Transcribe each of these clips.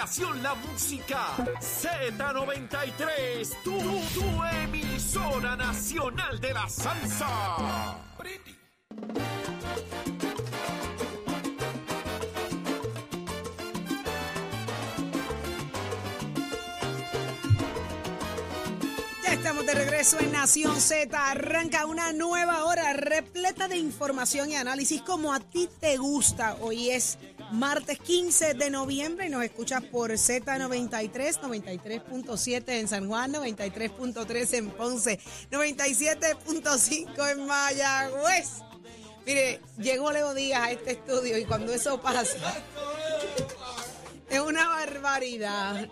aplicación La Música Z93, tu, tu emisora nacional de la salsa. Ya estamos de regreso en Nación Z. Arranca una nueva hora repleta de información y análisis como a ti te gusta. Hoy es martes 15 de noviembre y nos escuchas por Z93, 93.7 en San Juan, 93.3 en Ponce, 97.5 en Mayagüez. Mire, llegó Leo Díaz a este estudio y cuando eso pasa, es una barbaridad.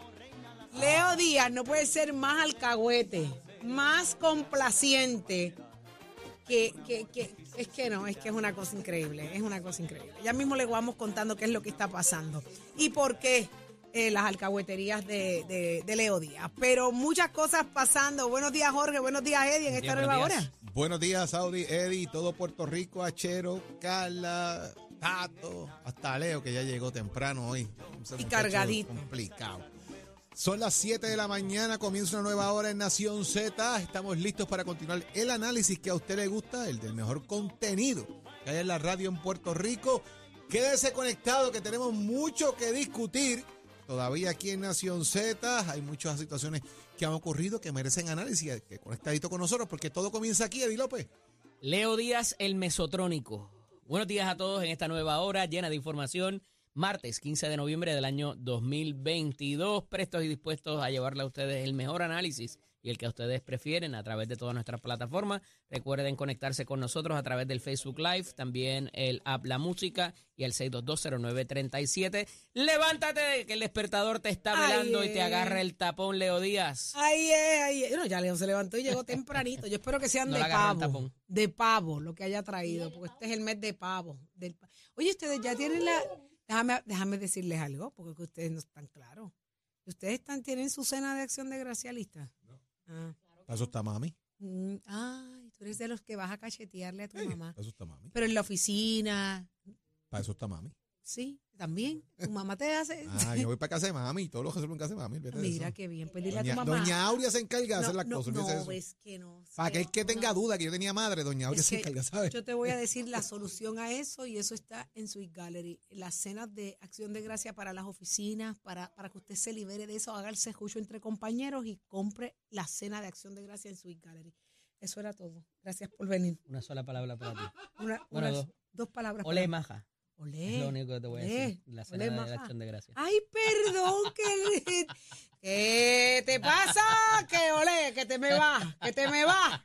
Leo Díaz no puede ser más alcahuete, más complaciente. Que, que, que, es que no, es que es una cosa increíble, es una cosa increíble. Ya mismo le vamos contando qué es lo que está pasando y por qué eh, las alcahueterías de, de, de Leo Díaz. Pero muchas cosas pasando. Buenos días, Jorge. Buenos días, Eddie, en esta nueva hora. Buenos días, Saudi, Eddie, todo Puerto Rico, Achero, Carla, Tato, hasta Leo, que ya llegó temprano hoy. Y cargadito. Complicado. Son las 7 de la mañana, comienza una nueva hora en Nación Z. Estamos listos para continuar el análisis que a usted le gusta, el del mejor contenido que hay en la radio en Puerto Rico. Quédese conectado que tenemos mucho que discutir. Todavía aquí en Nación Z hay muchas situaciones que han ocurrido que merecen análisis. Que conectadito con nosotros porque todo comienza aquí, Eddie López. Leo Díaz, el mesotrónico. Buenos días a todos en esta nueva hora llena de información. Martes 15 de noviembre del año 2022, prestos y dispuestos a llevarle a ustedes el mejor análisis y el que ustedes prefieren a través de todas nuestras plataformas. Recuerden conectarse con nosotros a través del Facebook Live, también el app La Música y el 6220937. Levántate que el despertador te está Ay, velando y te eh. agarra el tapón, Leo Díaz. Ahí es, ahí es. No, ya León se levantó y llegó tempranito. Yo espero que sean No de pavo. De pavo, lo que haya traído, porque este es el mes de pavo. Del Oye, ustedes ya tienen la... Déjame, déjame decirles algo, porque que ustedes no están claros. ¿Ustedes están, tienen su cena de acción de gracia lista? Ah. Para eso está mami. Mm, ay, tú eres de los que vas a cachetearle a tu mamá. Para eso está mami. Pero en la oficina, Para eso está mami. Sí, también. Tu mamá te hace... Ah, yo voy para casa de mami y todos los resuelven en casa de mami. Mira eso. qué bien, pues dile Doña, a tu mamá. doña Aurea se encarga de No, hacer las no, cosas. No, eso. es que no. Para aquel que tenga No. duda que yo tenía madre, doña Aurea Es se encarga, ¿sabes? Yo te voy a decir la solución a eso y eso está en Sweet Gallery. Las cenas de acción de gracia para las oficinas, para, para que usted se libere de eso, haga el sejucho entre compañeros y compre la cena de acción de gracia en Sweet Gallery. Eso era todo. Gracias por venir. Una sola palabra para ti. Una, Bueno, dos. dos palabras. Ole para- maja. Olé. Es lo único que te voy a decir. La cena olé, de la acción de gracias. Ay, perdón, que ¿Qué te pasa? Que olé, que te me vas, que te me vas,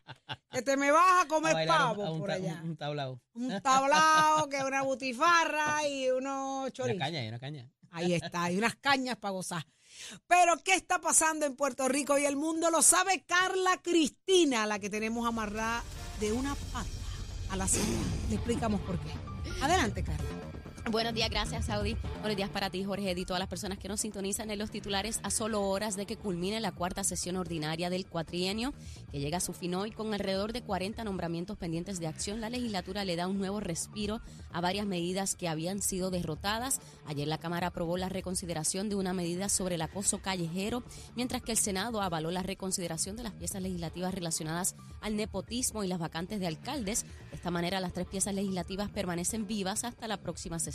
que te me vas a comer pavo a un por ta- allá. Un, un tablao. un tablao, que una butifarra y unos Una chorizos. caña, y una caña. Ahí está, hay unas cañas para gozar. Pero, ¿qué está pasando en Puerto Rico y el mundo? Lo sabe Carla Cristina, la que tenemos amarrada de una pata a la silla. Le explicamos por qué. Adelante, Carla. Buenos días, gracias Saudi. Buenos días para ti, Jorge, y todas las personas que nos sintonizan en los titulares a solo horas de que culmine la cuarta sesión ordinaria del cuatrienio, que llega a su fin hoy con alrededor de 40 nombramientos pendientes de acción. La legislatura le da un nuevo respiro a varias medidas que habían sido derrotadas. Ayer la Cámara aprobó la reconsideración de una medida sobre el acoso callejero, mientras que el Senado avaló la reconsideración de las piezas legislativas relacionadas al nepotismo y las vacantes de alcaldes. De esta manera, las tres piezas legislativas permanecen vivas hasta la próxima sesión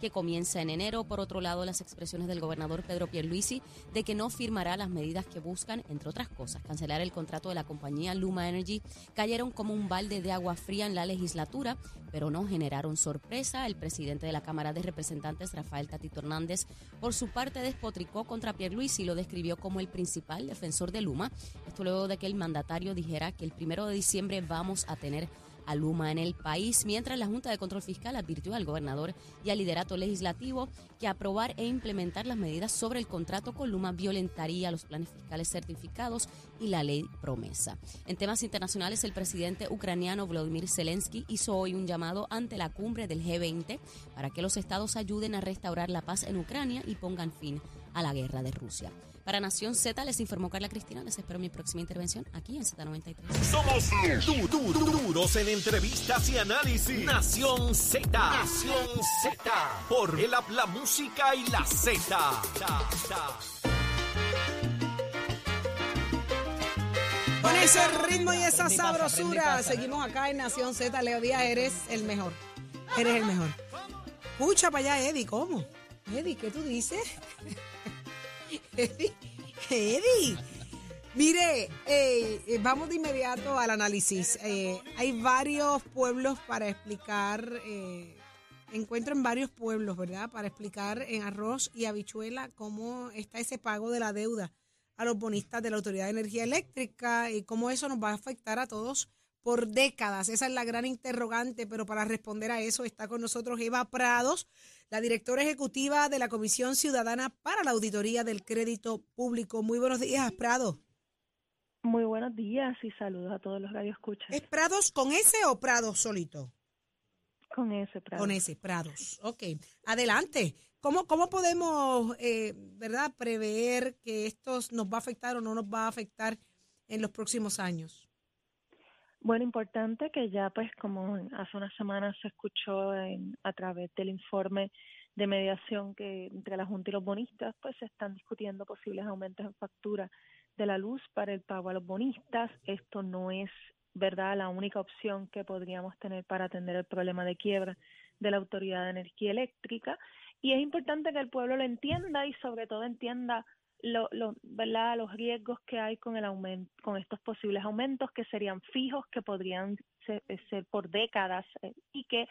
que comienza en enero. Por otro lado, las expresiones del gobernador Pedro Pierluisi de que no firmará las medidas que buscan, entre otras cosas, cancelar el contrato de la compañía Luma Energy, cayeron como un balde de agua fría en la legislatura, pero no generaron sorpresa. El presidente de la Cámara de Representantes, Rafael Tatito Hernández, por su parte despotricó contra Pierluisi y lo describió como el principal defensor de Luma. Esto luego de que el mandatario dijera que el primero de diciembre vamos a tener a Luma en el país, mientras la Junta de Control Fiscal advirtió al gobernador y al liderato legislativo que aprobar e implementar las medidas sobre el contrato con Luma violentaría los planes fiscales certificados y la ley promesa. En temas internacionales, el presidente ucraniano Volodymyr Zelensky hizo hoy un llamado ante la cumbre del G20 para que los estados ayuden a restaurar la paz en Ucrania y pongan fin a la guerra de Rusia. Para Nación Z les informó Carla Cristina. Les espero mi próxima intervención aquí en Z93. Somos du- du- du- duros en entrevistas y análisis. Nación Z. Nación Z. Por el app, la música y la Z. Con ese ritmo y esa sabrosura, seguimos acá en Nación Z. Leo Díaz, eres el mejor. Eres el mejor. Escucha para allá, Eddie, ¿cómo? Eddie, ¿qué tú dices? Eddie, Eddie. Mire, eh, eh, vamos de inmediato al análisis. Eh, hay varios pueblos para explicar, eh, encuentro en varios pueblos, ¿verdad? Para explicar en arroz y habichuela cómo está ese pago de la deuda a los bonistas de la Autoridad de Energía Eléctrica y cómo eso nos va a afectar a todos por décadas. Esa es la gran interrogante, pero para responder a eso está con nosotros Eva Prados, la directora ejecutiva de la Comisión Ciudadana para la Auditoría del Crédito Público. Muy buenos días, Prados. Muy buenos días y saludos a todos los radioescuchas. ¿Es Prados con S o Prados solito? Con ese, Prado. Con S, Prados. Ok, adelante. ¿Cómo, cómo podemos, eh, verdad, prever que esto nos va a afectar o no nos va a afectar en los próximos años? Bueno, importante que ya, pues, como hace unas semanas se escuchó en- a través del informe de mediación que entre la Junta y los bonistas, pues se están discutiendo posibles aumentos en factura de la luz para el pago a los bonistas. Esto no es, ¿verdad?, la única opción que podríamos tener para atender el problema de quiebra de la Autoridad de Energía Eléctrica. Y es importante que el pueblo lo entienda y sobre todo entienda lo, lo- ¿verdad? los riesgos que hay con el aumento, con estos posibles aumentos que serían fijos, que podrían ser, ser por décadas eh, y que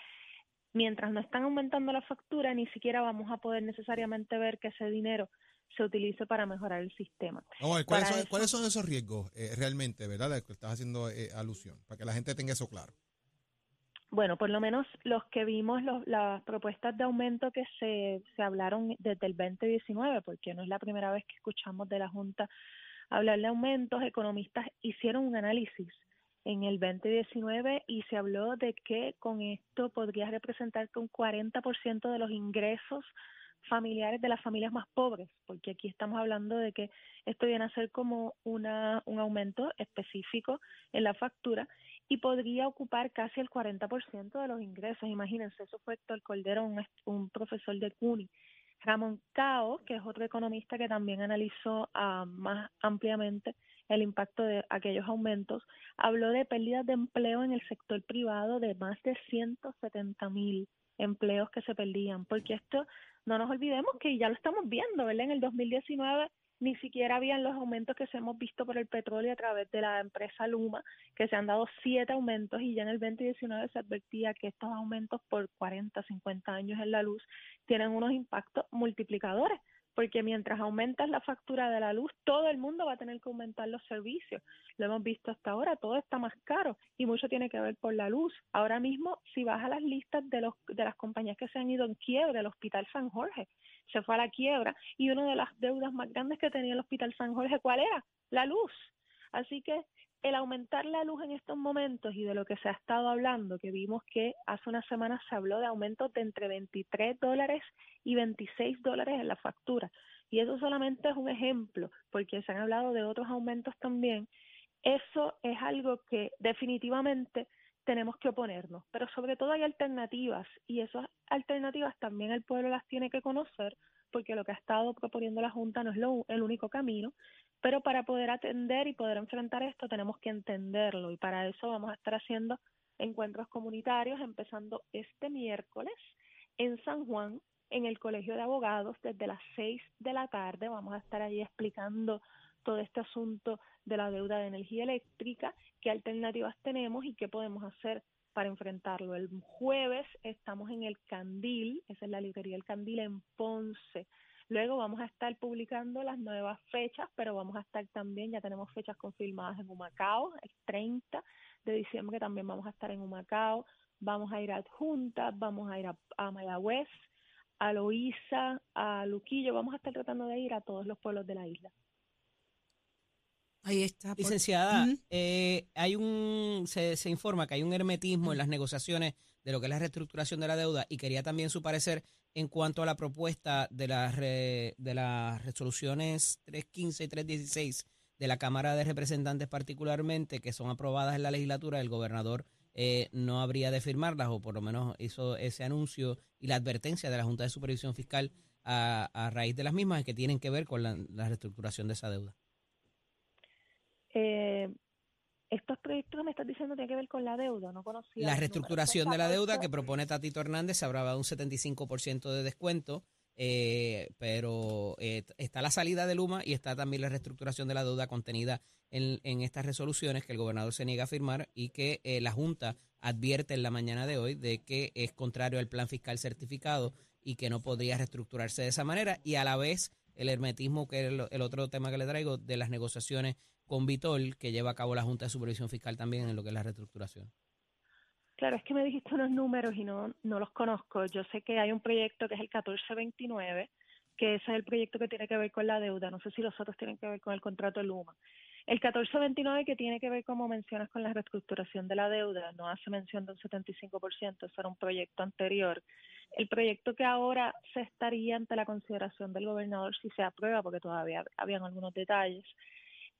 mientras no están aumentando la factura ni siquiera vamos a poder necesariamente ver que ese dinero se utilice para mejorar el sistema. Ver, ¿cuáles, son, eso- cuáles son esos riesgos eh, realmente, verdad? De que estás haciendo eh, alusión, para que la gente tenga eso claro. Bueno, por lo menos los que vimos los, las propuestas de aumento que se, se hablaron desde el 2019, porque no es la primera vez que escuchamos de la Junta hablar de aumentos, economistas hicieron un análisis en el 2019 y se habló de que con esto podría representar que un 40% de los ingresos familiares de las familias más pobres, porque aquí estamos hablando de que esto viene a ser como una, un aumento específico en la factura y podría ocupar casi el 40% de los ingresos. Imagínense, eso fue Héctor Cordero, un, un profesor de CUNY. Ramón Cao, que es otro economista que también analizó ah, más ampliamente el impacto de aquellos aumentos, habló de pérdidas de empleo en el sector privado de más de 170 mil empleos que se perdían, porque esto no nos olvidemos que ya lo estamos viendo, ¿verdad? En el 2019 ni siquiera habían los aumentos que se hemos visto por el petróleo a través de la empresa Luma, que se han dado siete aumentos y ya en el 2019 se advertía que estos aumentos por 40, 50 años en la luz tienen unos impactos multiplicadores, porque mientras aumentas la factura de la luz, todo el mundo va a tener que aumentar los servicios. Lo hemos visto hasta ahora, todo está más caro y mucho tiene que ver por la luz. Ahora mismo, si vas a las listas de, los, de las compañías que se han ido en quiebra, el Hospital San Jorge se fue a la quiebra y una de las deudas más grandes que tenía el Hospital San Jorge, ¿cuál era? La luz. Así que el aumentar la luz en estos momentos y de lo que se ha estado hablando, que vimos que hace unas semanas se habló de aumentos de entre 23 dólares y 26 dólares en la factura. Y eso solamente es un ejemplo, porque se han hablado de otros aumentos también. Eso es algo que definitivamente tenemos que oponernos, pero sobre todo hay alternativas y esas alternativas también el pueblo las tiene que conocer porque lo que ha estado proponiendo la Junta no es lo, el único camino, pero para poder atender y poder enfrentar esto tenemos que entenderlo y para eso vamos a estar haciendo encuentros comunitarios empezando este miércoles en San Juan en el Colegio de Abogados desde las 6 de la tarde. Vamos a estar allí explicando todo este asunto de la deuda de energía eléctrica, qué alternativas tenemos y qué podemos hacer para enfrentarlo. El jueves estamos en el Candil, esa es la librería El Candil en Ponce. Luego vamos a estar publicando las nuevas fechas, pero vamos a estar también, ya tenemos fechas confirmadas en Humacao, el 30 de diciembre también vamos a estar en Humacao, vamos a ir a Adjunta, vamos a ir a, a Mayagüez, a Loíza, a Luquillo, vamos a estar tratando de ir a todos los pueblos de la isla. Ahí está. por- Licenciada, eh, hay un se, se informa que hay un hermetismo en las negociaciones de lo que es la reestructuración de la deuda y quería también su parecer en cuanto a la propuesta de las re- de las resoluciones 315 y 316 de la Cámara de Representantes particularmente que son aprobadas en la legislatura, el gobernador eh, no habría de firmarlas o por lo menos hizo ese anuncio y la advertencia de la Junta de Supervisión Fiscal a, raíz de las mismas que tienen que ver con la, la reestructuración de esa deuda. Eh, estos proyectos que me estás diciendo tienen que ver con la deuda, no conocía. La reestructuración de la deuda 14, que propone Tatito Hernández se hablaba de un 75% de descuento, eh, pero eh, está la salida de Luma y está también la reestructuración de la deuda contenida en, en estas resoluciones que el gobernador se niega a firmar y que eh, la Junta advierte en la mañana de hoy de que es contrario al plan fiscal certificado y que no podría reestructurarse de esa manera y a la vez el hermetismo, que es el, el otro tema que le traigo, de las negociaciones con Vitol que lleva a cabo la Junta de Supervisión Fiscal también en lo que es la reestructuración. Claro, es que me dijiste unos números y no, no los conozco. Yo sé que hay un proyecto que es el 1429, que ese es el proyecto que tiene que ver con la deuda. No sé si los otros tienen que ver con el contrato de Luma. El 1429 que tiene que ver, como mencionas, con la reestructuración de la deuda, no hace mención de un 75%, eso era un proyecto anterior. El proyecto que ahora se estaría ante la consideración del gobernador si se aprueba, porque todavía habían algunos detalles,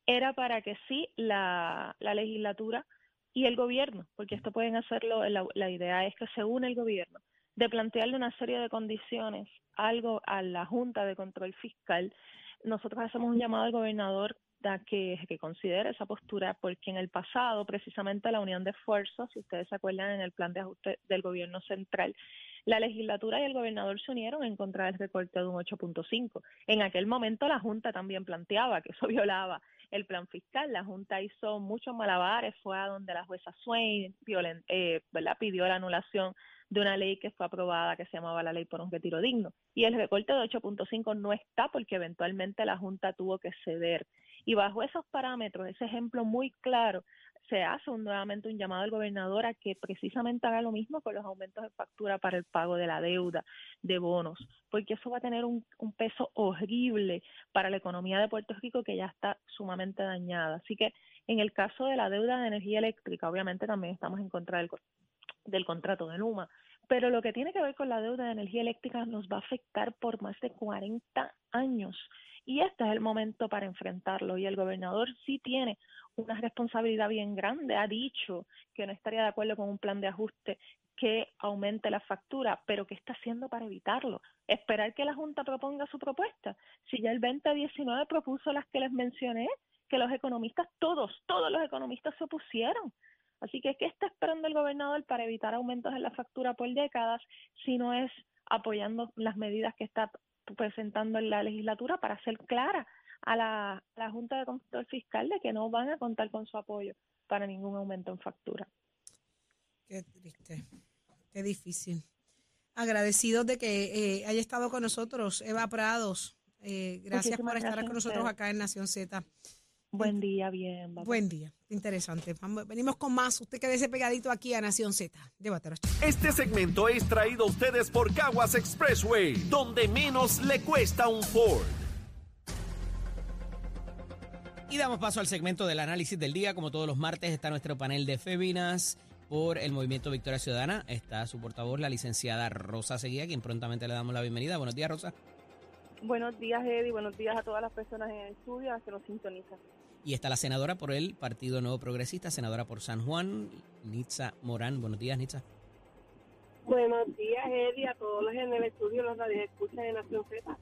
era para que sí la, la legislatura y el gobierno, porque esto pueden hacerlo, la, la idea es que se une el gobierno, de plantearle una serie de condiciones, algo a la Junta de Control Fiscal. Nosotros hacemos un llamado al gobernador que, que considere esa postura, porque en el pasado, precisamente la unión de esfuerzos, si ustedes se acuerdan en el plan de ajuste del gobierno central, la legislatura y el gobernador se unieron en contra del recorte de un 8.5. En aquel momento la Junta también planteaba que eso violaba el plan fiscal. La Junta hizo muchos malabares, fue a donde la jueza Swain violen, eh, pidió la anulación de una ley que fue aprobada que se llamaba la ley por un retiro digno. Y el recorte de 8.5 no está porque eventualmente la Junta tuvo que ceder. Y bajo esos parámetros, ese ejemplo muy claro, se hace un, nuevamente un llamado al gobernador a que precisamente haga lo mismo con los aumentos de factura para el pago de la deuda, de bonos, porque eso va a tener un, un peso horrible para la economía de Puerto Rico que ya está sumamente dañada. Así que en el caso de la deuda de energía eléctrica, obviamente también estamos en contra del, del contrato de Luma, pero lo que tiene que ver con la deuda de energía eléctrica nos va a afectar por más de 40 años y este es el momento para enfrentarlo y el gobernador sí tiene una responsabilidad bien grande, ha dicho que no estaría de acuerdo con un plan de ajuste que aumente la factura, pero ¿qué está haciendo para evitarlo? Esperar que la Junta proponga su propuesta. Si ya el 2019 propuso las que les mencioné, que los economistas, todos, todos los economistas se opusieron. Así que, ¿qué está esperando el gobernador para evitar aumentos en la factura por décadas si no es apoyando las medidas que está presentando en la legislatura para ser clara a la, a la Junta de Control Fiscal de que no van a contar con su apoyo para ningún aumento en factura? Qué triste, qué difícil. Agradecidos de que eh, haya estado con nosotros, Eva Prados. Eh, gracias Muchísimas por estar gracias con nosotros acá en Nación Z. Buen día, bien. bye-bye. Buen día, interesante. Vamos- venimos con más. Usted quédese pegadito aquí a Nación Z. Llévatelo. Este segmento es traído a ustedes por Caguas Expressway, donde menos le cuesta un Ford. Y damos paso al segmento del análisis del día. Como todos los martes está nuestro panel de féminas por el Movimiento Victoria Ciudadana. Está su portavoz, la licenciada Rosa Seguía, quien prontamente le damos la bienvenida. Buenos días, Rosa. Buenos días, Eddie. Buenos días a todas las personas en el estudio, a las que nos sintonizan. Y está la senadora por el Partido Nuevo Progresista, senadora por San Juan, Nitza Morán. Buenos días, Nitza. Buenos días, Eddie, a todos los en el estudio, los radios escuchan de Nación Z.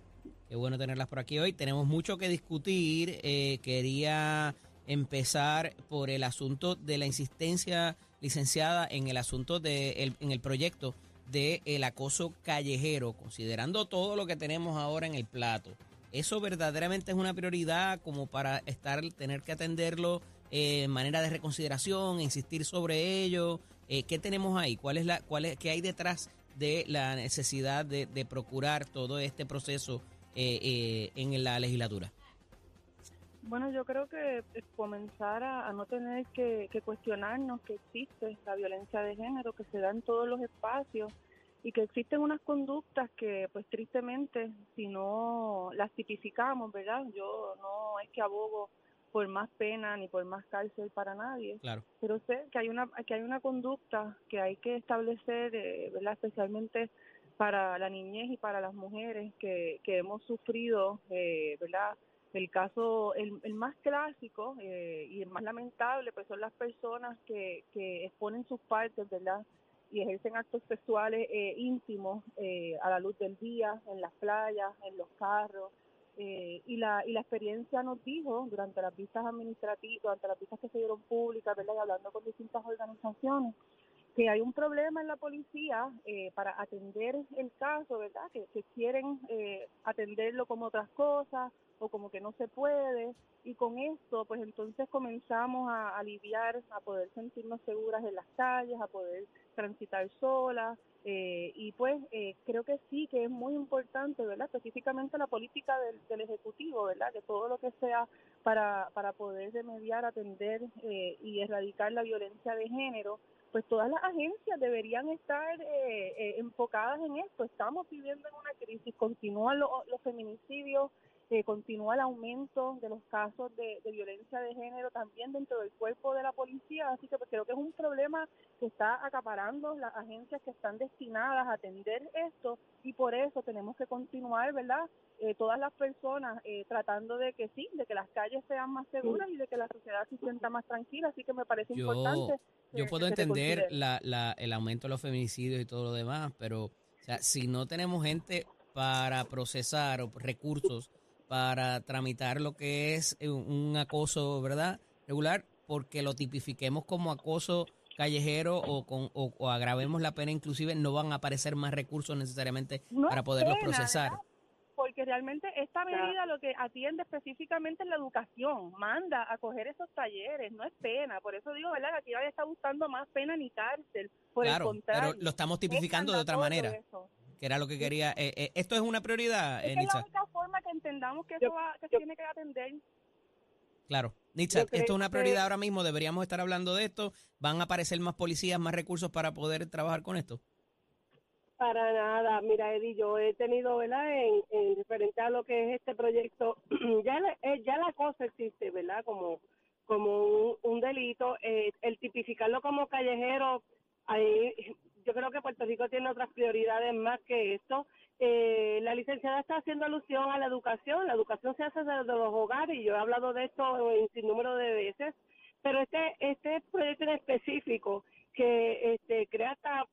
Qué bueno tenerlas por aquí hoy. Tenemos mucho que discutir. Eh, quería empezar por el asunto de la insistencia licenciada en el asunto de el- en el proyecto de el acoso callejero, considerando todo lo que tenemos ahora en el plato. Eso verdaderamente es una prioridad como para estar tener que atenderlo eh, en manera de reconsideración, insistir sobre ello. Eh, ¿Qué tenemos ahí? ¿Cuál es la cuál es qué hay detrás de la necesidad de, de procurar todo este proceso eh, eh, en la legislatura? Bueno, yo creo que eh, comenzar a, no tener que, que cuestionarnos que existe la violencia de género, que se da en todos los espacios y que existen unas conductas que, pues tristemente, si no las tipificamos, ¿verdad? Yo no es que abogo por más pena ni por más cárcel para nadie, Claro. pero sé que hay una que hay una conducta que hay que establecer, eh, ¿verdad? Especialmente para la niñez y para las mujeres que, que hemos sufrido, eh, ¿verdad? El caso, el, el más clásico eh, y el más lamentable, pues son las personas que, que exponen sus partes, ¿verdad? Y ejercen actos sexuales eh, íntimos eh, a la luz del día, en las playas, en los carros. Eh, y, la, y la experiencia nos dijo durante las vistas administrativas, durante las vistas que se dieron públicas, ¿verdad? Y hablando con distintas organizaciones, que hay un problema en la policía eh, para atender el caso, ¿verdad? Que, que quieren eh, atenderlo como otras cosas o como que no se puede. Y con esto, pues entonces comenzamos a aliviar, a poder sentirnos seguras en las calles, a poder transitar solas. eh, y pues eh, creo que sí, que es muy importante, ¿verdad? Específicamente la política del, del Ejecutivo, ¿verdad? Que todo lo que sea para, para poder remediar, atender eh, y erradicar la violencia de género, pues todas las agencias deberían estar eh, eh, enfocadas en esto. Estamos viviendo en una crisis, continúan lo- los feminicidios, continúa el aumento de los casos de, de violencia de género también dentro del cuerpo de la policía, así que pues, creo que es un problema que está acaparando las agencias que están destinadas a atender esto y por eso tenemos que continuar, ¿verdad? Eh, todas las personas eh, tratando de que sí, de que las calles sean más seguras y de que la sociedad se sienta más tranquila, así que me parece Yo- importante. Yo que- puedo que entender la, la, el aumento de los feminicidios y todo lo demás, pero o sea, si no tenemos gente para procesar o recursos para tramitar lo que es eh, un acoso, ¿verdad? Regular, porque lo tipifiquemos como acoso callejero o, con, o, o agravemos la pena inclusive, no van a aparecer más recursos necesariamente No para poderlos pena, procesar. ¿verdad? Porque realmente esta medida lo que atiende específicamente es la educación, manda a coger esos talleres, no es pena. Por eso digo, ¿verdad? que Aquí nadie está buscando más pena ni cárcel. Por el Claro, contrario. pero lo estamos es tipificando de otra manera, eso. Que era lo que quería. eh, eh, esto es una prioridad, eh, es la única forma que entendamos que eso va, que se tiene que atender. Claro. Nitza, Yo creo esto es una que- prioridad ahora mismo, deberíamos estar hablando de esto. ¿Van a aparecer más policías, más recursos para poder trabajar con esto? Para nada, mira Eddie, yo he tenido, ¿verdad? En, en referente a lo que es este proyecto, ya la, eh, ya la cosa existe, ¿verdad? Como como un, un delito, eh, el tipificarlo como callejero, ahí, yo creo que Puerto Rico tiene otras prioridades más que esto. Eh, la licenciada está haciendo alusión a la educación, la educación se hace desde los hogares y yo he hablado de esto en sin número de veces, pero este este proyecto en específico que este crea hasta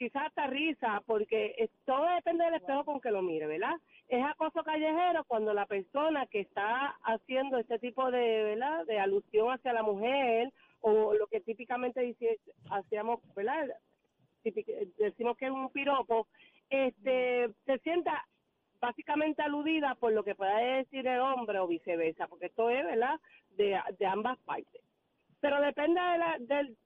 quizás hasta risa, porque todo depende del espejo con que lo mire, ¿verdad? Es acoso callejero cuando la persona que está haciendo este tipo de, ¿verdad? De alusión hacia la mujer o lo que típicamente hacíamos, ¿verdad? Decimos que es un piropo, este, se sienta básicamente aludida por lo que pueda decir el hombre o viceversa, porque esto es, ¿verdad? De, de ambas partes. Pero depende de, la, del,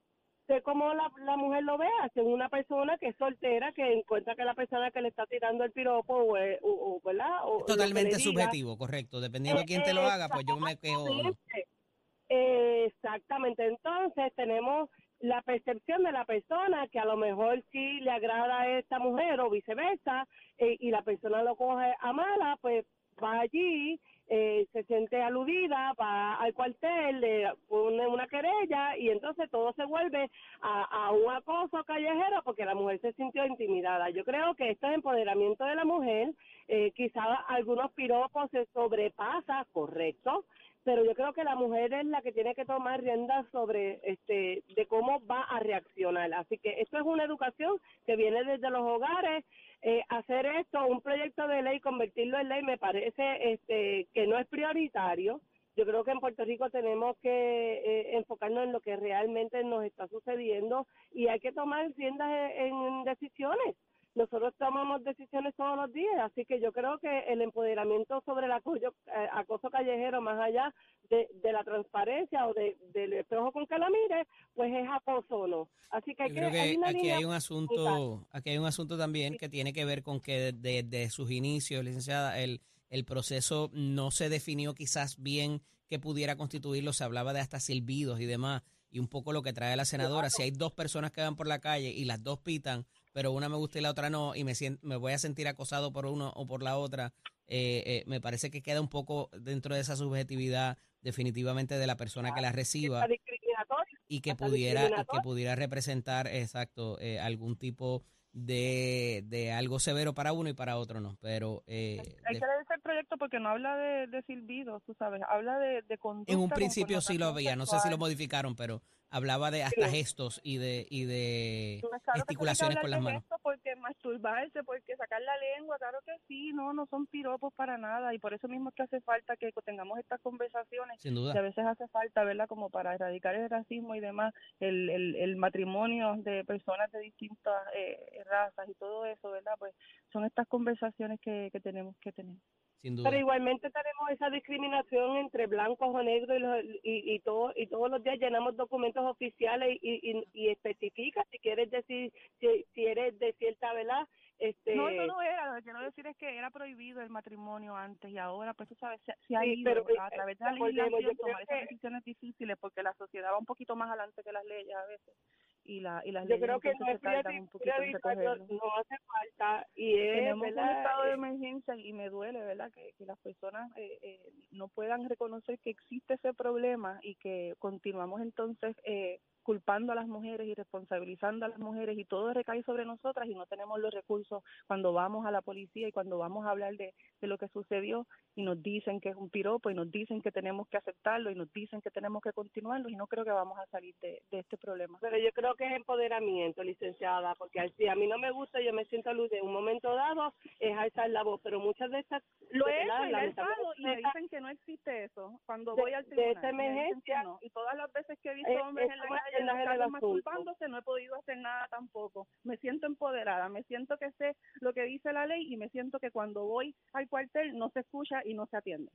de cómo la, la mujer lo vea, según una persona que es soltera, que encuentra que la persona que le está tirando el piropo o, es- o- o, ¿verdad? O, Es totalmente diga, subjetivo, correcto. Dependiendo de quién te lo haga, pues yo me quejo. o no. Exactamente. Exactamente. Entonces tenemos la percepción de la persona que a lo mejor sí le agrada a esta mujer o viceversa eh, y la persona lo coge a mala, pues va allí, eh, se siente aludida, va al cuartel, le pone una querella y entonces todo se vuelve a, a un acoso callejero porque la mujer se sintió intimidada. Yo creo que esto es empoderamiento de la mujer, eh, quizá algunos piropos se sobrepasa, correcto, pero yo creo que la mujer es la que tiene que tomar riendas sobre este de cómo va a reaccionar. Así que esto es una educación que viene desde los hogares. Eh, hacer esto, un proyecto de ley, convertirlo en ley, me parece este que no es prioritario. Yo creo que en Puerto Rico tenemos que eh, enfocarnos en lo que realmente nos está sucediendo y hay que tomar riendas en, en decisiones nosotros tomamos decisiones todos los días, así que yo creo que el empoderamiento sobre el acoso, eh, acoso callejero, más allá de, de la transparencia o de, del espejo con calamire, pues es acoso o no. Así que, hay Yo que creo que hay una aquí hay un asunto, aquí hay un asunto también que tiene que ver con que desde sus inicios, licenciada, el, el proceso no se definió quizás bien que pudiera constituirlo, se hablaba de hasta silbidos y demás, y un poco lo que trae la senadora, si hay dos personas que van por la calle y las dos pitan, pero una me gusta y la otra no, y me, sien- me voy a sentir acosado por uno o por la otra, eh, eh, me parece que queda un poco dentro de esa subjetividad definitivamente de la persona que la reciba Está discriminatoria. y que pudiera y que pudiera representar exacto eh, algún tipo de, de algo severo para uno y para otro no pero eh, Hay que leerse el proyecto porque no habla de, de silbidos, tú sabes, habla de, de conducta. en un principio sí lo había no sé si lo modificaron pero hablaba de hasta Sí. gestos y de y de claro que gesticulaciones tiene que con las de manos esto porque masturbarse, porque sacar la lengua, claro que sí, no, no son piropos para nada y por eso mismo es que hace falta que tengamos estas conversaciones sin que a duda veces hace falta, ¿verdad? Como para erradicar el racismo y demás, el, el, el matrimonio de personas de distintas eh, razas y todo eso, ¿verdad? Pues son estas conversaciones que, que tenemos que tener. Sin duda. Pero igualmente tenemos esa discriminación entre blancos o negros y, los- y, y, todo, y todos los días llenamos documentos oficiales y, y, y especifica si quieres decir, si, si eres de cierta, ¿verdad? Este, No, eso no era, lo que quiero decir es que era prohibido el matrimonio antes y ahora, pues tú sabes, se, se ha Sí, ido pero, a eh, través de la legislación tomar esas que- decisiones difíciles porque la sociedad va un poquito más adelante que las leyes a veces y, la, y las yo leyes creo que no se tardan un poquito en recogerlo. no hace falta y es, Tenemos un estado de emergencia y me duele, ¿verdad? Que, que las personas eh, eh, no puedan reconocer que existe ese problema y que continuamos entonces eh, culpando a las mujeres y responsabilizando a las mujeres y todo recae sobre nosotras y no tenemos los recursos cuando vamos a la policía y cuando vamos a hablar de, de lo que sucedió y nos dicen que es un piropo y nos dicen que tenemos que aceptarlo y nos dicen que tenemos que continuarlo y no creo que vamos a salir de, de este problema. Pero yo creo que es empoderamiento, licenciada, porque al- si a mí no me gusta, yo me siento aludida en un momento dado, es alzar la voz, pero muchas de estas... Lo he hecho y y me dicen que no existe eso. Cuando de- voy al de tribunal, esa me dicen que emergencia, no. Y todas las veces que he visto eh, hombres en la calle en carros asunto. masturbándose, no he podido hacer nada tampoco. Me siento empoderada, me siento que sé lo que dice la ley y me siento que cuando voy al cuartel no se escucha y no se atiende.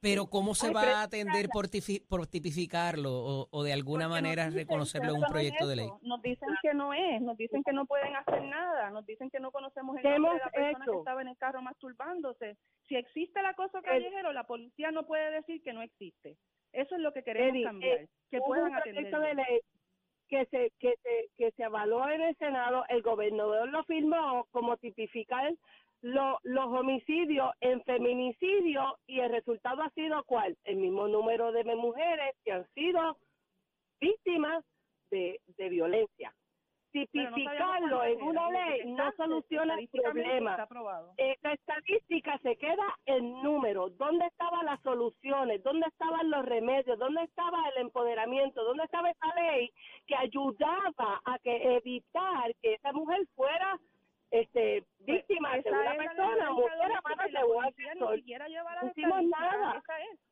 pero cómo se Ay, va a atender por, por tipificarlo o, o de alguna manera reconocerlo en un que eso proyecto de ley. Nos dicen que no es, nos dicen que no pueden hacer nada, nos dicen que no conocemos el ¿Qué nombre de hemos la persona que hecho? estaba en el carro masturbándose. Si existe el acoso callejero, la policía no puede decir que no existe. Eso es lo que queremos Eddie, cambiar, eh, que puedan un proyecto atenderlo. de ley que se, que se, que se avaló en el Senado, el gobernador lo firmó como tipificar lo- los homicidios en feminicidio y el resultado ha sido cuál? El mismo número de mujeres que han sido víctimas de, de violencia. Tipificarlo en una ley no soluciona el problema. Eh, la estadística se queda en números. ¿Dónde estaban las soluciones? ¿Dónde estaban los remedios? ¿Dónde estaba el empoderamiento? ¿Dónde estaba esa ley que ayudaba a que evitar que esa mujer fuera este víctima de una persona, mujer de un policía ni agresor? siquiera lleva las No hicimos nada. esa es.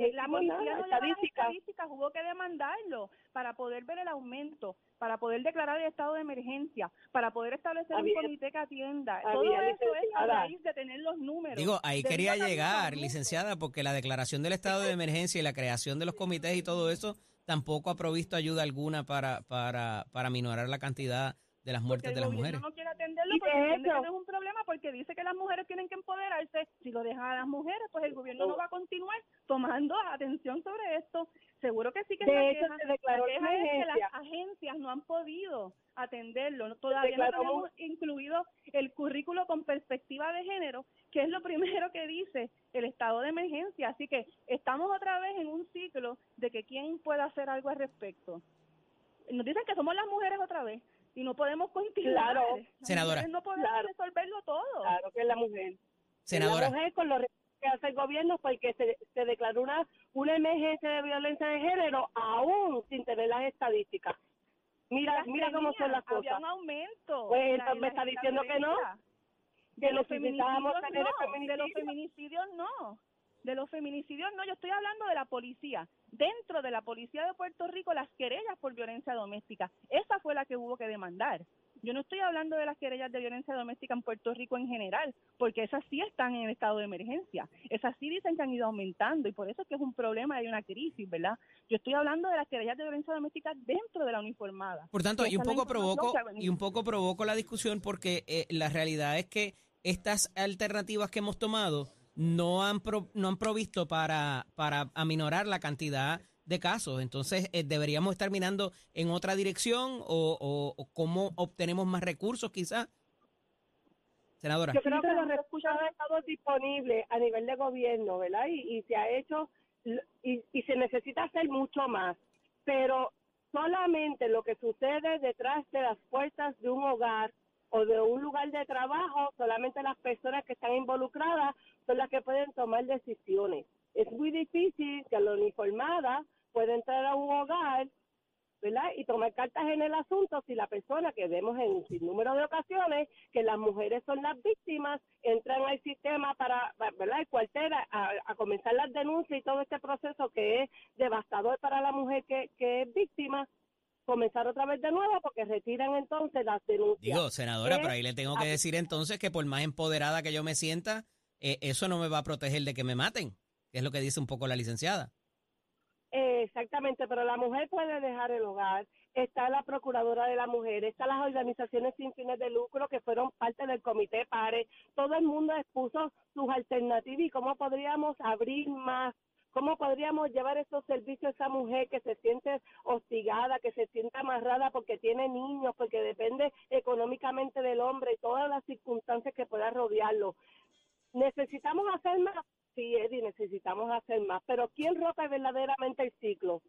No La policía nada, no las estadísticas. estadísticas, hubo que demandarlo para poder ver el aumento, para poder declarar el estado de emergencia, para poder establecer Está un comité que atienda. Todo eso es a raíz de tener los números. Digo, ahí quería llegar, licenciada, porque la declaración del estado de emergencia y la creación de los comités y todo eso tampoco ha provisto ayuda alguna para, para, para minorar la cantidad de las muertes de las mujeres. no quiere porque de entiende que no es un problema porque dice que las mujeres tienen que empoderarse. Si lo dejan a las mujeres, pues el gobierno no va a continuar tomando atención sobre esto. Seguro que sí que es De la hecho, queja. se declaró La queja es que las agencias no han podido atenderlo. Todavía no tenemos incluido el currículo con perspectiva de género, que es lo primero que dice el estado de emergencia. Así que estamos otra vez en un ciclo de que quién puede hacer algo al respecto. Nos dicen que somos las mujeres otra vez y no podemos continuar. Claro. Las Senadora. No podemos Claro. resolverlo todo. Claro que es la mujer. Senadora, La mujer con los recursos que hace el gobierno porque se, se declaró una, una emergencia de violencia de género aún sin tener las estadísticas. Mira, Las mira cómo son las Había cosas. un aumento. Pues, la- me está diciendo que no. Que De los tener el de feminicidios no. De los feminicidios no, yo estoy hablando de la policía. Dentro de la policía de Puerto Rico, las querellas por violencia doméstica. Esa fue la que hubo que demandar. Yo no estoy hablando de las querellas de violencia doméstica en Puerto Rico en general, porque esas sí están en estado de emergencia. Esas sí dicen que han ido aumentando y por eso es que es un problema, hay una crisis, ¿verdad? Yo estoy hablando de las querellas de violencia doméstica dentro de la uniformada. Por tanto, y un poco provoco y un poco provoco la discusión porque eh, la realidad es que estas alternativas que hemos tomado no han pro- no han provisto para para aminorar la cantidad de casos. Entonces, eh, deberíamos estar mirando en otra dirección o, o- cómo obtenemos más recursos, quizás. Senadora. Yo creo que los recursos han estado disponibles a nivel de gobierno, ¿verdad? Y, y se ha hecho, y, y se necesita hacer mucho más, pero solamente lo que sucede detrás de las puertas de un hogar o de un lugar de trabajo, solamente las personas que están involucradas son las que pueden tomar decisiones. Es muy difícil que la uniformada pueda entrar a un hogar ¿verdad? Y tomar cartas en el asunto si la persona que vemos en sin número de ocasiones que las mujeres son las víctimas, entran al sistema para, ¿verdad? El cuartel a, a comenzar las denuncias y todo este proceso que es devastador para la mujer que, que es víctima, comenzar otra vez de nuevo porque retiran entonces las denuncias. Digo, senadora, pero ahí le tengo que decir entonces que por más empoderada que yo me sienta, eh, eso no me va a proteger de que me maten, es lo que dice un poco la licenciada. Exactamente, pero la mujer puede dejar el hogar. Está la Procuradora de la Mujer, están las organizaciones sin fines de lucro que fueron parte del Comité PARE. Todo el mundo expuso sus alternativas y cómo podríamos abrir más, cómo podríamos llevar esos servicios a esa mujer que se siente hostigada, que se siente amarrada porque tiene niños, porque depende económicamente del hombre y todas las circunstancias que pueda rodearlo. ¿Necesitamos hacer más? Sí, Eddie, necesitamos hacer más. Pero ¿quién rompe verdaderamente el ciclo?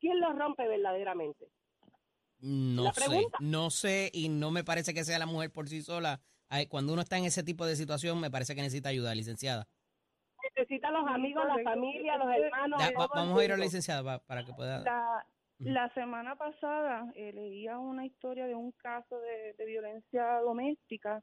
¿Quién lo rompe verdaderamente? No sé, no sé y no me parece que sea la mujer por sí sola. Ay, Cuando uno está en ese tipo de situación, me parece que necesita ayuda, licenciada. Necesita los amigos, la familia, los hermanos. Va- vamos a ir a la licenciada pa- para que pueda... La, semana pasada eh, leía una historia de un caso de, de violencia doméstica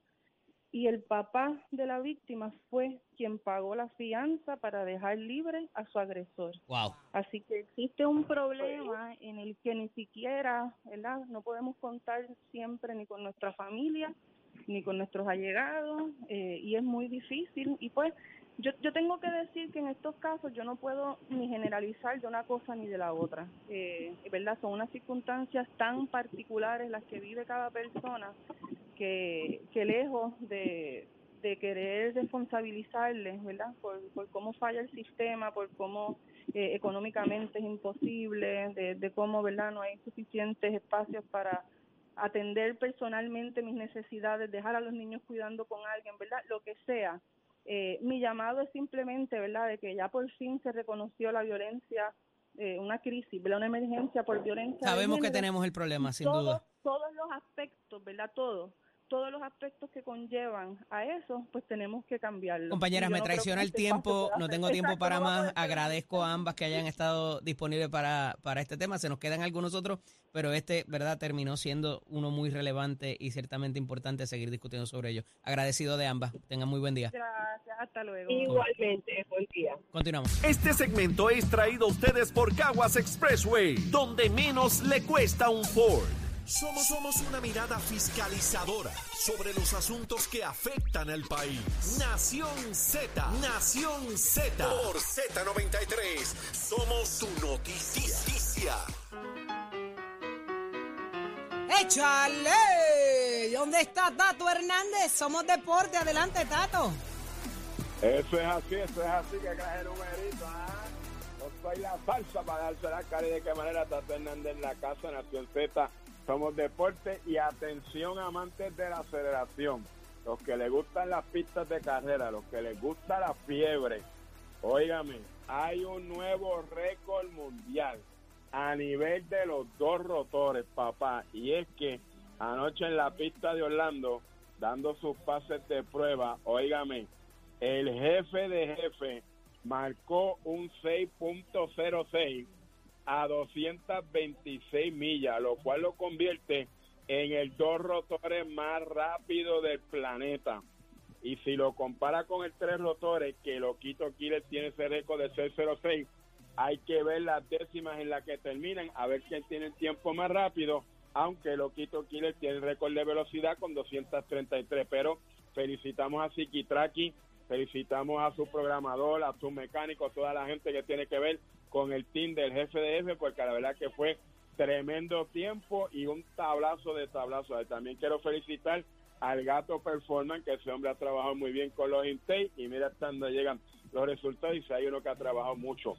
y el papá de la víctima fue quien pagó la fianza para dejar libre a su agresor. Wow. Así que existe un problema en el que ni siquiera, ¿verdad? No podemos contar siempre ni con nuestra familia, ni con nuestros allegados, eh, y es muy difícil. Y pues yo, yo tengo que decir que en estos casos yo no puedo ni generalizar de una cosa ni de la otra, eh, ¿verdad? Son unas circunstancias tan particulares las que vive cada persona que, que lejos de, de querer responsabilizarles, ¿verdad? Por, por cómo falla el sistema, por cómo eh, económicamente es imposible, de, de cómo, ¿verdad? No hay suficientes espacios para atender personalmente mis necesidades, dejar a los niños cuidando con alguien, ¿verdad? Lo que sea. Eh, mi llamado es simplemente, ¿verdad?, de que ya por fin se reconoció la violencia, eh, una crisis, ¿verdad?, una emergencia por violencia. Sabemos que tenemos el problema, sin todos, duda. Todos los aspectos, ¿verdad? Todos. Todos los aspectos que conllevan a eso, pues tenemos que cambiarlo. Compañeras, me no traiciona el este tiempo, no tengo tiempo Exacto, para más. Agradezco a ambas que hayan estado disponibles para, para este tema. Se nos quedan algunos otros, pero este, ¿verdad? Terminó siendo uno muy relevante y ciertamente importante seguir discutiendo sobre ello. Agradecido de ambas. Tengan muy buen día. Gracias, hasta luego. Igualmente, buen día. Continuamos. Este segmento es traído a ustedes por Caguas Expressway, donde menos le cuesta un Ford. Somos, somos una mirada fiscalizadora sobre los asuntos que afectan al país. Nación Z, Nación Z. Por Z93, somos su noticia. ¡Échale! ¿Dónde está Tato Hernández? Somos deporte. Adelante, Tato. Eso es así, eso es así, que traje numerito, ¿ah? No soy la falsa para darse la cara y de qué manera Tato Hernández en la casa, Nación Z, somos deporte y atención amantes de la aceleración, los que les gustan las pistas de carrera, los que les gusta la fiebre, óigame, hay un nuevo récord mundial a nivel de los dos rotores, papá, y es que anoche en la pista de Orlando, dando sus pases de prueba, óigame, el jefe de jefe marcó un 6.06 a 226 millas, lo cual lo convierte en el dos rotores más rápido del planeta. Y si lo compara con el tres rotores, que Loquito Killer tiene ese récord de 606, hay que ver las décimas en las que terminan, a ver quién tiene el tiempo más rápido. aunque Loquito Killer tiene récord de velocidad con 233, pero felicitamos a Traki, felicitamos a su programador, a su mecánico, toda la gente que tiene que ver con el team del jefe de jefe, porque la verdad que fue tremendo tiempo y un tablazo de tablazo. También quiero felicitar al Gato Performance, que ese hombre ha trabajado muy bien con los Intake y mira hasta dónde llegan los resultados y si hay uno que ha trabajado mucho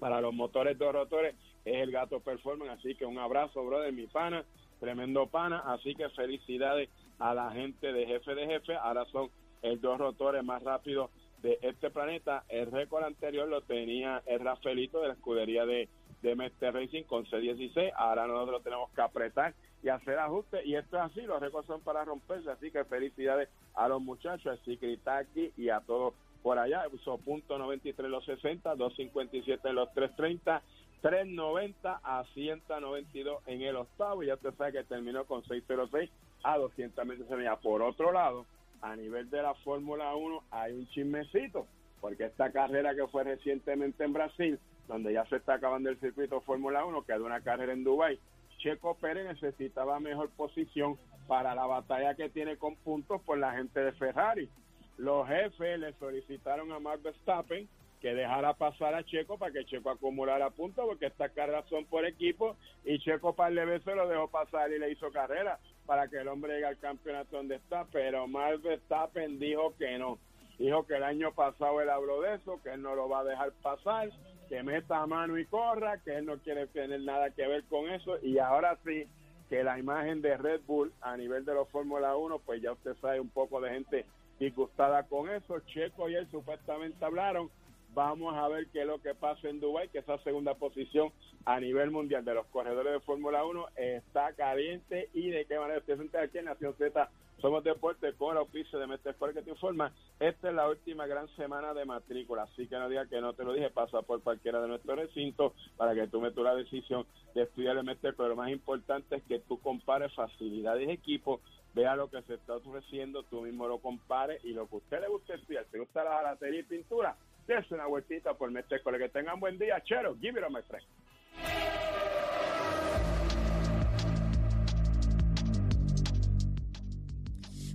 para los motores de rotores es el Gato Performance, así que un abrazo, brother, mi pana, tremendo pana, así que felicidades a la gente de jefe de jefe, ahora son el dos rotores más rápidos de este planeta, el récord anterior lo tenía el Rafaelito de la escudería de, de Mester Racing con C16, ahora nosotros tenemos que apretar y hacer ajustes, y esto es así, los récords son para romperse, así que felicidades a los muchachos, que aquí y a todos por allá, uso punto 93 los 60, 257 en los 330, 390 a 192 en el octavo, y ya usted sabe que terminó con 606 a 200 metros Por otro lado, a nivel de la Fórmula 1 hay un chismecito, porque esta carrera que fue recientemente en Brasil, donde ya se está acabando el circuito Fórmula 1, que es una carrera en Dubái, Checo Pérez necesitaba mejor posición para la batalla que tiene con puntos por la gente de Ferrari. Los jefes le solicitaron a Max Verstappen que dejara pasar a Checo para que Checo acumulara puntos, porque estas carreras son por equipo, y Checo para el veces lo dejó pasar y le hizo carrera para que el hombre llegue al campeonato donde está, pero Max Verstappen dijo que no. Dijo que el año pasado él habló de eso, que él no lo va a dejar pasar, que meta mano y corra, que él no quiere tener nada que ver con eso, y ahora sí, que la imagen de Red Bull a nivel de los Fórmula 1, pues ya usted sabe un poco de gente disgustada con eso. Checo y él supuestamente hablaron. Vamos a ver qué es lo que pasa en Dubái, que esa segunda posición a nivel mundial de los corredores de Fórmula 1 está caliente. Y de qué manera usted se aquí en Nación Z somos Deportes con el oficio de Mestre que te informa. Esta es la última gran semana de matrícula, así que no diga que no te lo dije, pasa por cualquiera de nuestros recintos para que tú metas la decisión de estudiar el Mestre, pero lo más importante es que tú compares facilidades de equipo, vea lo que se está ofreciendo, tú mismo lo compares y lo que a usted le guste estudiar, si gusta la jalatería y pintura, dése una vueltita por Mestre Que tengan buen día, chero, give it a my friend.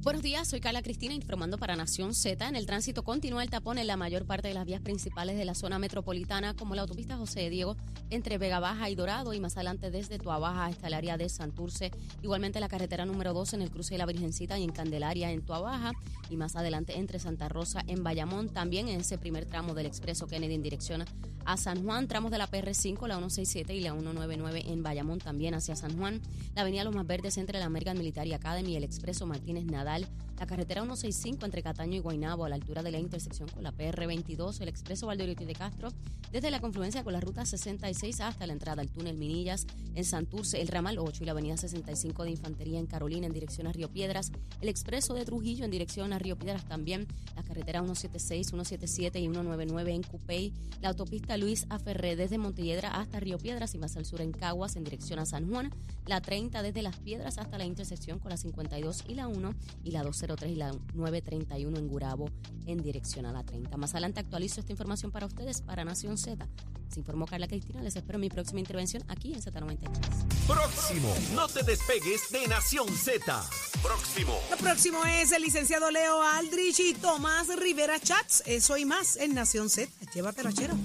Buenos días, soy Carla Cristina informando para Nación Z. En el tránsito continúa el tapón en la mayor parte de las vías principales de la zona metropolitana, como la autopista José Diego entre Vega Baja y Dorado y más adelante desde Tuabaja hasta el área de Santurce. Igualmente la carretera número 2 en el cruce de la Virgencita y en Candelaria en Tuabaja y más adelante entre Santa Rosa en Bayamón. También en ese primer tramo del expreso Kennedy en dirección a San Juan, tramos de la PR5, la 167 y la 199 en Bayamón también hacia San Juan. La avenida Los Más Verdes entre la American Military Academy y el expreso Martínez Nadal la carretera 165 entre Cataño y Guaynabo a la altura de la intersección con la PR22, el expreso Valdeoriotti de Castro, desde la confluencia con la ruta 66 hasta la entrada al túnel Minillas en Santurce, el ramal 8 y la avenida 65 de Infantería en Carolina en dirección a Río Piedras, el expreso de Trujillo en dirección a Río Piedras también, la carretera 176, 177 y 199 en Cupey, la autopista Luis Aferré desde Montelledra hasta Río Piedras y más al sur en Caguas en dirección a San Juan, la 30 desde Las Piedras hasta la intersección con la 52 y la 1 y la 12 03 y la 931 en Gurabo en dirección a la 30. Más adelante actualizo esta información para ustedes para Nación Z. Se informó Carla Cristina. Les espero mi próxima intervención aquí en Z93. Próximo. No te despegues de Nación Z. Próximo. Lo próximo es el licenciado Leo Aldrich y Tomás Rivera Chats. Eso y más en Nación Z. Llévatelo, chero.